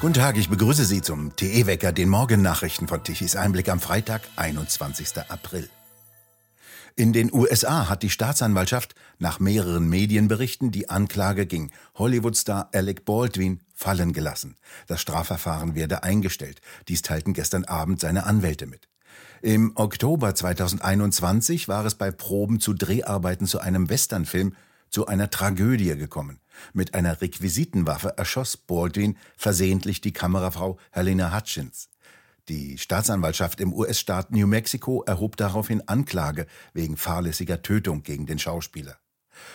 Guten Tag, ich begrüße Sie zum TE-Wecker, den Morgennachrichten von Tichys Einblick am Freitag, 21. April. In den USA hat die Staatsanwaltschaft nach mehreren Medienberichten die Anklage gegen Hollywoodstar Alec Baldwin fallen gelassen. Das Strafverfahren werde eingestellt. Dies teilten gestern Abend seine Anwälte mit. Im Oktober 2021 war es bei Proben zu Dreharbeiten zu einem Westernfilm zu einer Tragödie gekommen. Mit einer Requisitenwaffe erschoss Baldwin versehentlich die Kamerafrau Helena Hutchins. Die Staatsanwaltschaft im US-Staat New Mexico erhob daraufhin Anklage wegen fahrlässiger Tötung gegen den Schauspieler.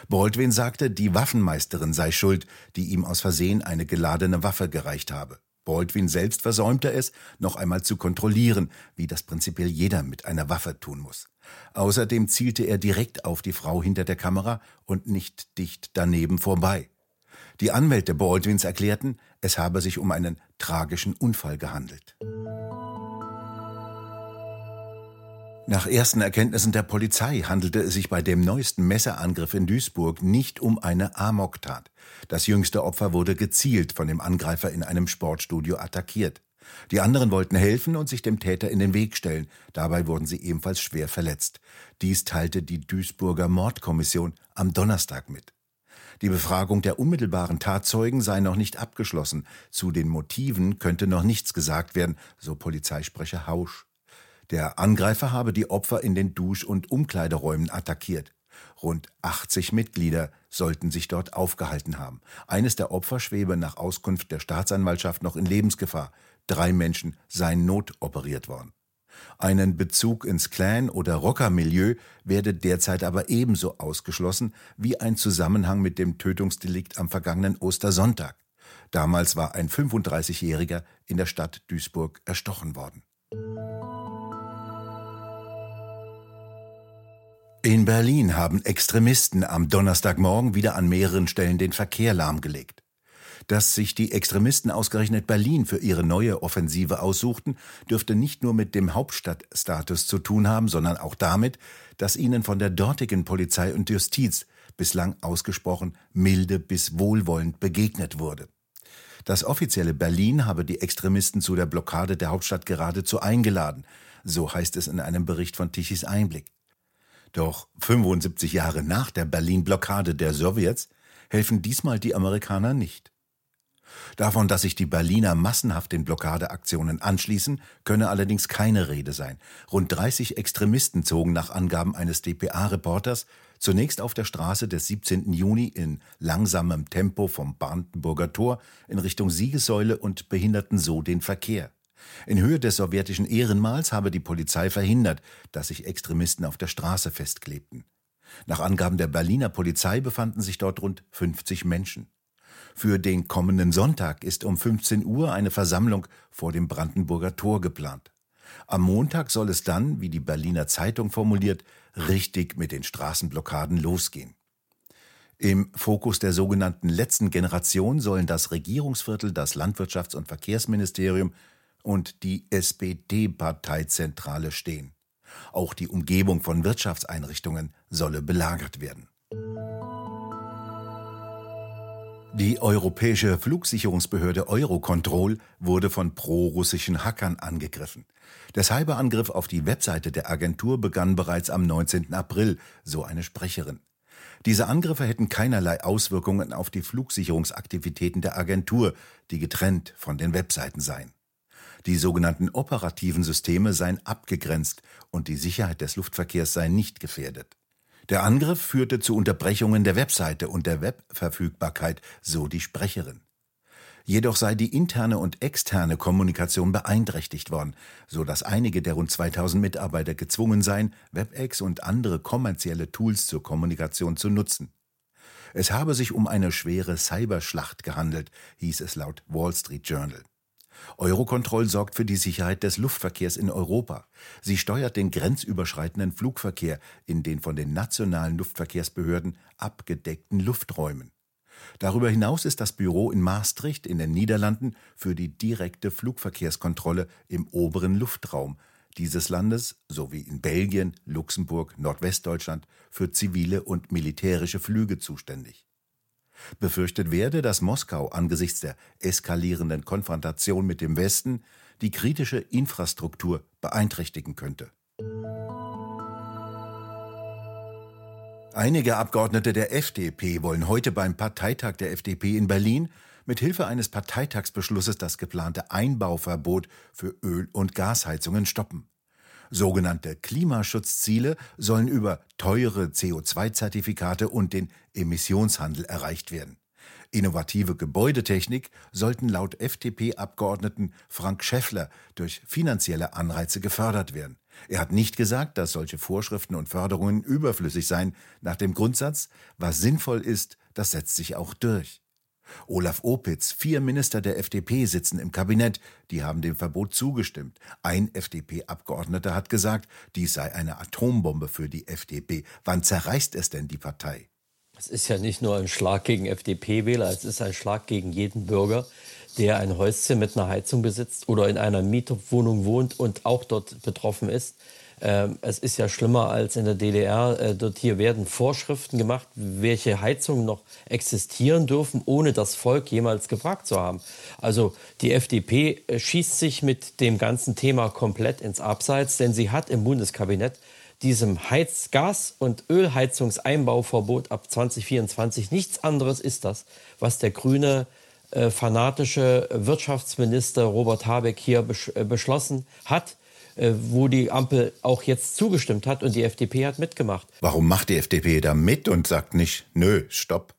Baldwin sagte, die Waffenmeisterin sei schuld, die ihm aus Versehen eine geladene Waffe gereicht habe. Baldwin selbst versäumte es, noch einmal zu kontrollieren, wie das prinzipiell jeder mit einer Waffe tun muss. Außerdem zielte er direkt auf die Frau hinter der Kamera und nicht dicht daneben vorbei. Die Anwälte Baldwins erklärten, es habe sich um einen tragischen Unfall gehandelt. Nach ersten Erkenntnissen der Polizei handelte es sich bei dem neuesten Messerangriff in Duisburg nicht um eine Amoktat. Das jüngste Opfer wurde gezielt von dem Angreifer in einem Sportstudio attackiert. Die anderen wollten helfen und sich dem Täter in den Weg stellen. Dabei wurden sie ebenfalls schwer verletzt. Dies teilte die Duisburger Mordkommission am Donnerstag mit. Die Befragung der unmittelbaren Tatzeugen sei noch nicht abgeschlossen. Zu den Motiven könnte noch nichts gesagt werden, so Polizeisprecher Hausch. Der Angreifer habe die Opfer in den Dusch- und Umkleideräumen attackiert. Rund 80 Mitglieder sollten sich dort aufgehalten haben. Eines der Opfer schwebe nach Auskunft der Staatsanwaltschaft noch in Lebensgefahr. Drei Menschen seien notoperiert worden. Einen Bezug ins Clan- oder Rockermilieu werde derzeit aber ebenso ausgeschlossen wie ein Zusammenhang mit dem Tötungsdelikt am vergangenen Ostersonntag. Damals war ein 35-Jähriger in der Stadt Duisburg erstochen worden. In Berlin haben Extremisten am Donnerstagmorgen wieder an mehreren Stellen den Verkehr lahmgelegt. Dass sich die Extremisten ausgerechnet Berlin für ihre neue Offensive aussuchten, dürfte nicht nur mit dem Hauptstadtstatus zu tun haben, sondern auch damit, dass ihnen von der dortigen Polizei und Justiz bislang ausgesprochen milde bis wohlwollend begegnet wurde. Das offizielle Berlin habe die Extremisten zu der Blockade der Hauptstadt geradezu eingeladen, so heißt es in einem Bericht von Tichys Einblick. Doch 75 Jahre nach der Berlin-Blockade der Sowjets helfen diesmal die Amerikaner nicht. Davon, dass sich die Berliner massenhaft den Blockadeaktionen anschließen, könne allerdings keine Rede sein. Rund 30 Extremisten zogen nach Angaben eines dpa-Reporters zunächst auf der Straße des 17. Juni in langsamem Tempo vom Brandenburger Tor in Richtung Siegessäule und behinderten so den Verkehr. In Höhe des sowjetischen Ehrenmals habe die Polizei verhindert, dass sich Extremisten auf der Straße festklebten. Nach Angaben der Berliner Polizei befanden sich dort rund 50 Menschen. Für den kommenden Sonntag ist um 15 Uhr eine Versammlung vor dem Brandenburger Tor geplant. Am Montag soll es dann, wie die Berliner Zeitung formuliert, richtig mit den Straßenblockaden losgehen. Im Fokus der sogenannten letzten Generation sollen das Regierungsviertel, das Landwirtschafts- und Verkehrsministerium und die SPD-Parteizentrale stehen. Auch die Umgebung von Wirtschaftseinrichtungen solle belagert werden. Die europäische Flugsicherungsbehörde Eurocontrol wurde von pro-russischen Hackern angegriffen. Der Cyberangriff auf die Webseite der Agentur begann bereits am 19. April, so eine Sprecherin. Diese Angriffe hätten keinerlei Auswirkungen auf die Flugsicherungsaktivitäten der Agentur, die getrennt von den Webseiten seien. Die sogenannten operativen Systeme seien abgegrenzt und die Sicherheit des Luftverkehrs sei nicht gefährdet. Der Angriff führte zu Unterbrechungen der Webseite und der Webverfügbarkeit, so die Sprecherin. Jedoch sei die interne und externe Kommunikation beeinträchtigt worden, so dass einige der rund 2000 Mitarbeiter gezwungen seien, WebEx und andere kommerzielle Tools zur Kommunikation zu nutzen. Es habe sich um eine schwere Cyberschlacht gehandelt, hieß es laut Wall Street Journal. Eurocontrol sorgt für die Sicherheit des Luftverkehrs in Europa. Sie steuert den grenzüberschreitenden Flugverkehr in den von den nationalen Luftverkehrsbehörden abgedeckten Lufträumen. Darüber hinaus ist das Büro in Maastricht in den Niederlanden für die direkte Flugverkehrskontrolle im oberen Luftraum dieses Landes sowie in Belgien, Luxemburg, Nordwestdeutschland für zivile und militärische Flüge zuständig. Befürchtet werde, dass Moskau angesichts der eskalierenden Konfrontation mit dem Westen die kritische Infrastruktur beeinträchtigen könnte. Einige Abgeordnete der FDP wollen heute beim Parteitag der FDP in Berlin mit Hilfe eines Parteitagsbeschlusses das geplante Einbauverbot für Öl- und Gasheizungen stoppen. Sogenannte Klimaschutzziele sollen über teure CO2-Zertifikate und den Emissionshandel erreicht werden. Innovative Gebäudetechnik sollten laut FDP-Abgeordneten Frank Schäffler durch finanzielle Anreize gefördert werden. Er hat nicht gesagt, dass solche Vorschriften und Förderungen überflüssig seien, nach dem Grundsatz, was sinnvoll ist, das setzt sich auch durch. Olaf Opitz, vier Minister der FDP sitzen im Kabinett, die haben dem Verbot zugestimmt. Ein FDP-Abgeordneter hat gesagt, dies sei eine Atombombe für die FDP. Wann zerreißt es denn die Partei? Es ist ja nicht nur ein Schlag gegen FDP-Wähler, es ist ein Schlag gegen jeden Bürger, der ein Häuschen mit einer Heizung besitzt oder in einer Mietwohnung wohnt und auch dort betroffen ist. Ähm, es ist ja schlimmer als in der DDR. Äh, dort hier werden Vorschriften gemacht, welche Heizungen noch existieren dürfen, ohne das Volk jemals gefragt zu haben. Also die FDP äh, schießt sich mit dem ganzen Thema komplett ins Abseits, denn sie hat im Bundeskabinett diesem Heiz-, Gas- und Ölheizungseinbauverbot ab 2024 nichts anderes ist das, was der grüne äh, fanatische Wirtschaftsminister Robert Habeck hier besch äh, beschlossen hat wo die Ampel auch jetzt zugestimmt hat und die FDP hat mitgemacht. Warum macht die FDP da mit und sagt nicht, nö, stopp?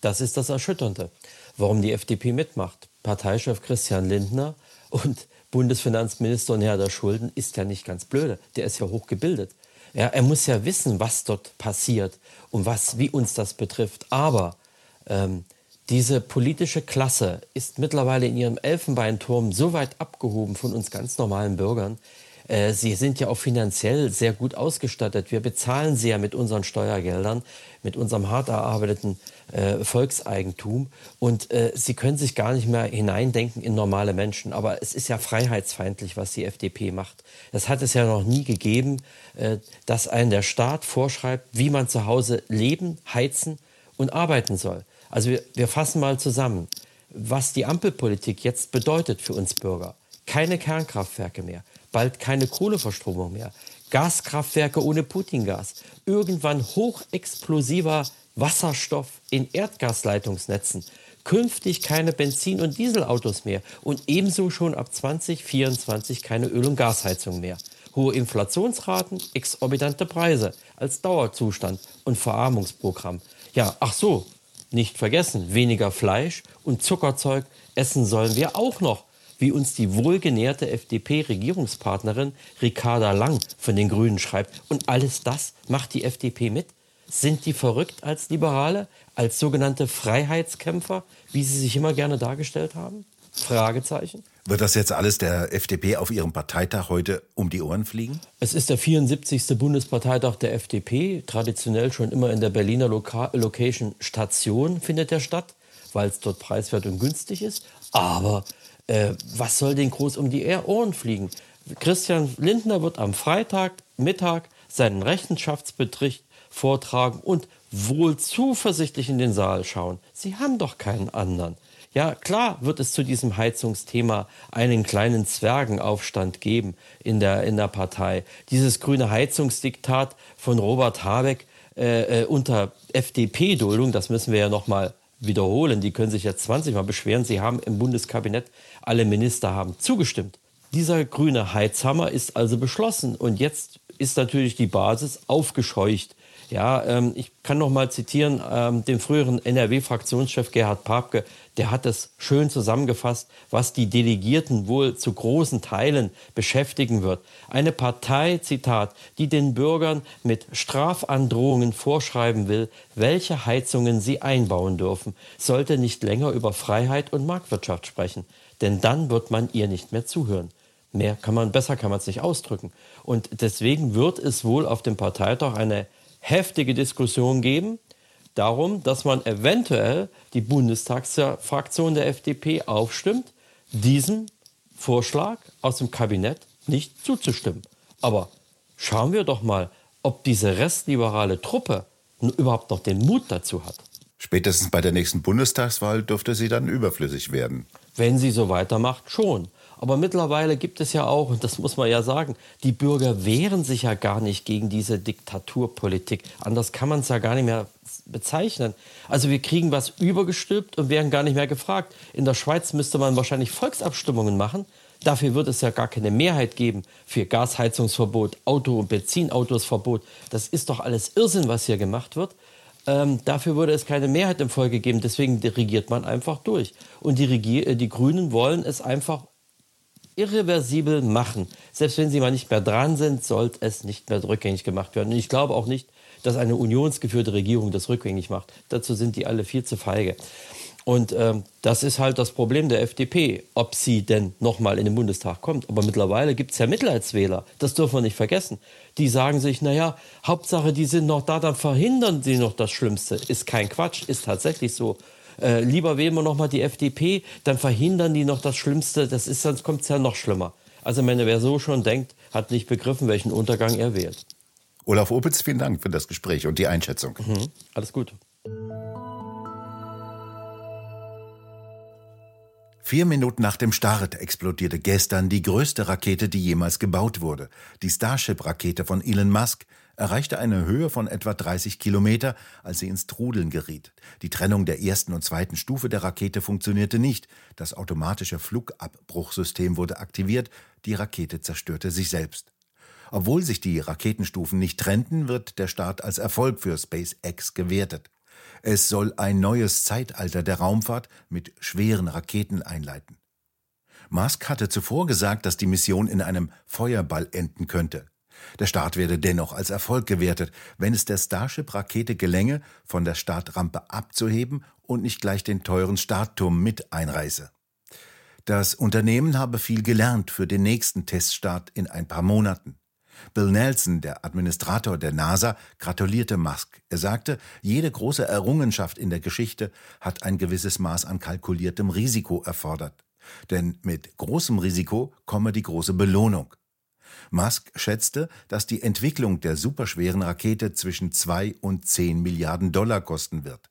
Das ist das Erschütternde. Warum die FDP mitmacht. Parteichef Christian Lindner und Bundesfinanzminister und Herr der Schulden ist ja nicht ganz blöde. Der ist ja hochgebildet. Ja, er muss ja wissen, was dort passiert und was, wie uns das betrifft. Aber ähm, diese politische Klasse ist mittlerweile in ihrem Elfenbeinturm so weit abgehoben von uns ganz normalen Bürgern, äh, sie sind ja auch finanziell sehr gut ausgestattet. Wir bezahlen sie ja mit unseren Steuergeldern, mit unserem hart erarbeiteten äh, Volkseigentum. Und äh, sie können sich gar nicht mehr hineindenken in normale Menschen. Aber es ist ja freiheitsfeindlich, was die FDP macht. Das hat es ja noch nie gegeben, äh, dass ein der Staat vorschreibt, wie man zu Hause leben, heizen und arbeiten soll. Also wir, wir fassen mal zusammen, was die Ampelpolitik jetzt bedeutet für uns Bürger. Keine Kernkraftwerke mehr bald keine Kohleverstromung mehr. Gaskraftwerke ohne Putingas. Irgendwann hochexplosiver Wasserstoff in Erdgasleitungsnetzen. Künftig keine Benzin- und Dieselautos mehr und ebenso schon ab 2024 keine Öl- und Gasheizung mehr. Hohe Inflationsraten, exorbitante Preise als Dauerzustand und Verarmungsprogramm. Ja, ach so, nicht vergessen, weniger Fleisch und Zuckerzeug essen sollen wir auch noch wie uns die wohlgenährte FDP-Regierungspartnerin Ricarda Lang von den Grünen schreibt. Und alles das macht die FDP mit? Sind die verrückt als Liberale, als sogenannte Freiheitskämpfer, wie sie sich immer gerne dargestellt haben? Fragezeichen. Wird das jetzt alles der FDP auf ihrem Parteitag heute um die Ohren fliegen? Es ist der 74. Bundesparteitag der FDP. Traditionell schon immer in der Berliner Loka Location Station findet er statt, weil es dort preiswert und günstig ist. Aber äh, was soll denn groß um die Ohren fliegen? Christian Lindner wird am Freitag Mittag seinen Rechenschaftsbericht vortragen und wohl zuversichtlich in den Saal schauen. Sie haben doch keinen anderen. Ja, klar wird es zu diesem Heizungsthema einen kleinen Zwergenaufstand geben in der, in der Partei. Dieses grüne Heizungsdiktat von Robert Habeck äh, äh unter FDP-Duldung, das müssen wir ja noch mal wiederholen. Die können sich jetzt 20 Mal beschweren. Sie haben im Bundeskabinett alle Minister haben zugestimmt. Dieser grüne Heizhammer ist also beschlossen und jetzt ist natürlich die Basis aufgescheucht. Ja, ähm, ich kann noch mal zitieren ähm, den früheren NRW-Fraktionschef Gerhard Papke, der hat es schön zusammengefasst, was die Delegierten wohl zu großen Teilen beschäftigen wird. Eine Partei, Zitat, die den Bürgern mit Strafandrohungen vorschreiben will, welche Heizungen sie einbauen dürfen, sollte nicht länger über Freiheit und Marktwirtschaft sprechen denn dann wird man ihr nicht mehr zuhören. Mehr kann man, besser kann man es nicht ausdrücken. Und deswegen wird es wohl auf dem Parteitag eine heftige Diskussion geben, darum, dass man eventuell die Bundestagsfraktion der FDP aufstimmt, diesem Vorschlag aus dem Kabinett nicht zuzustimmen. Aber schauen wir doch mal, ob diese restliberale Truppe überhaupt noch den Mut dazu hat. Spätestens bei der nächsten Bundestagswahl dürfte sie dann überflüssig werden. Wenn sie so weitermacht, schon. Aber mittlerweile gibt es ja auch, und das muss man ja sagen, die Bürger wehren sich ja gar nicht gegen diese Diktaturpolitik. Anders kann man es ja gar nicht mehr bezeichnen. Also wir kriegen was übergestülpt und werden gar nicht mehr gefragt. In der Schweiz müsste man wahrscheinlich Volksabstimmungen machen. Dafür wird es ja gar keine Mehrheit geben für Gasheizungsverbot, Auto- und Benzinautosverbot. Das ist doch alles Irrsinn, was hier gemacht wird. Ähm, dafür würde es keine Mehrheit im Volke geben. Deswegen regiert man einfach durch. Und die, Regier äh, die Grünen wollen es einfach irreversibel machen. Selbst wenn sie mal nicht mehr dran sind, sollte es nicht mehr rückgängig gemacht werden. Und ich glaube auch nicht, dass eine unionsgeführte Regierung das rückgängig macht. Dazu sind die alle viel zu feige. Und ähm, das ist halt das Problem der FDP, ob sie denn nochmal in den Bundestag kommt. Aber mittlerweile gibt es ja Mitleidswähler, das dürfen wir nicht vergessen. Die sagen sich, naja, Hauptsache, die sind noch da, dann verhindern sie noch das Schlimmste. Ist kein Quatsch, ist tatsächlich so. Äh, lieber wählen wir nochmal die FDP, dann verhindern die noch das Schlimmste. Das ist, sonst kommt es ja noch schlimmer. Also, meine, wer so schon denkt, hat nicht begriffen, welchen Untergang er wählt. Olaf Opitz, vielen Dank für das Gespräch und die Einschätzung. Mhm. Alles gut. Vier Minuten nach dem Start explodierte gestern die größte Rakete, die jemals gebaut wurde. Die Starship-Rakete von Elon Musk erreichte eine Höhe von etwa 30 Kilometer, als sie ins Trudeln geriet. Die Trennung der ersten und zweiten Stufe der Rakete funktionierte nicht. Das automatische Flugabbruchsystem wurde aktiviert. Die Rakete zerstörte sich selbst. Obwohl sich die Raketenstufen nicht trennten, wird der Start als Erfolg für SpaceX gewertet. Es soll ein neues Zeitalter der Raumfahrt mit schweren Raketen einleiten. Musk hatte zuvor gesagt, dass die Mission in einem Feuerball enden könnte. Der Start werde dennoch als Erfolg gewertet, wenn es der Starship-Rakete gelänge, von der Startrampe abzuheben und nicht gleich den teuren Startturm mit einreiße. Das Unternehmen habe viel gelernt für den nächsten Teststart in ein paar Monaten. Bill Nelson, der Administrator der NASA, gratulierte Musk. Er sagte, jede große Errungenschaft in der Geschichte hat ein gewisses Maß an kalkuliertem Risiko erfordert. Denn mit großem Risiko komme die große Belohnung. Musk schätzte, dass die Entwicklung der superschweren Rakete zwischen zwei und zehn Milliarden Dollar kosten wird.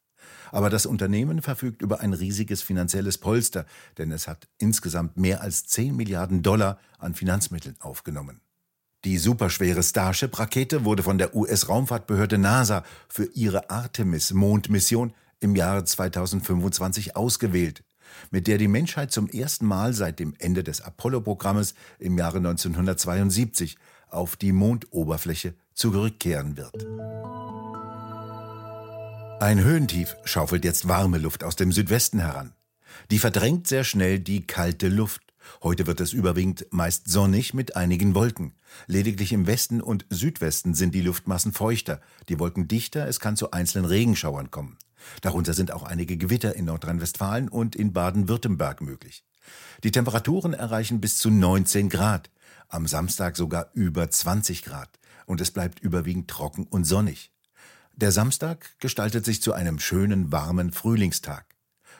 Aber das Unternehmen verfügt über ein riesiges finanzielles Polster, denn es hat insgesamt mehr als zehn Milliarden Dollar an Finanzmitteln aufgenommen. Die superschwere Starship-Rakete wurde von der US-Raumfahrtbehörde NASA für ihre Artemis-Mondmission im Jahre 2025 ausgewählt, mit der die Menschheit zum ersten Mal seit dem Ende des Apollo-Programmes im Jahre 1972 auf die Mondoberfläche zurückkehren wird. Ein Höhentief schaufelt jetzt warme Luft aus dem Südwesten heran. Die verdrängt sehr schnell die kalte Luft. Heute wird es überwiegend meist sonnig mit einigen Wolken. Lediglich im Westen und Südwesten sind die Luftmassen feuchter, die Wolken dichter, es kann zu einzelnen Regenschauern kommen. Darunter sind auch einige Gewitter in Nordrhein-Westfalen und in Baden-Württemberg möglich. Die Temperaturen erreichen bis zu 19 Grad, am Samstag sogar über 20 Grad und es bleibt überwiegend trocken und sonnig. Der Samstag gestaltet sich zu einem schönen, warmen Frühlingstag.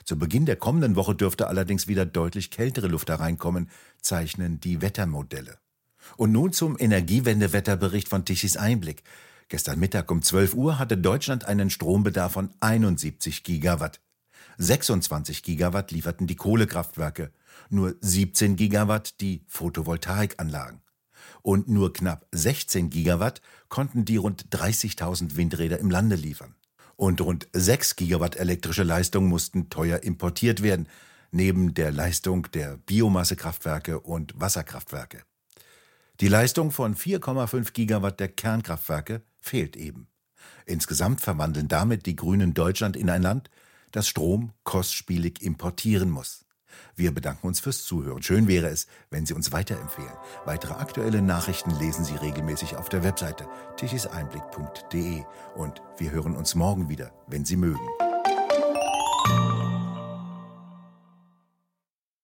Zu Beginn der kommenden Woche dürfte allerdings wieder deutlich kältere Luft hereinkommen, zeichnen die Wettermodelle. Und nun zum Energiewendewetterbericht von Tichys Einblick. Gestern Mittag um 12 Uhr hatte Deutschland einen Strombedarf von 71 Gigawatt. 26 Gigawatt lieferten die Kohlekraftwerke, nur 17 Gigawatt die Photovoltaikanlagen. Und nur knapp 16 Gigawatt konnten die rund 30.000 Windräder im Lande liefern und rund 6 Gigawatt elektrische Leistung mussten teuer importiert werden, neben der Leistung der Biomassekraftwerke und Wasserkraftwerke. Die Leistung von 4,5 Gigawatt der Kernkraftwerke fehlt eben. Insgesamt verwandeln damit die Grünen Deutschland in ein Land, das Strom kostspielig importieren muss. Wir bedanken uns fürs Zuhören. Schön wäre es, wenn Sie uns weiterempfehlen. Weitere aktuelle Nachrichten lesen Sie regelmäßig auf der Webseite tichiseinblick.de und wir hören uns morgen wieder, wenn Sie mögen.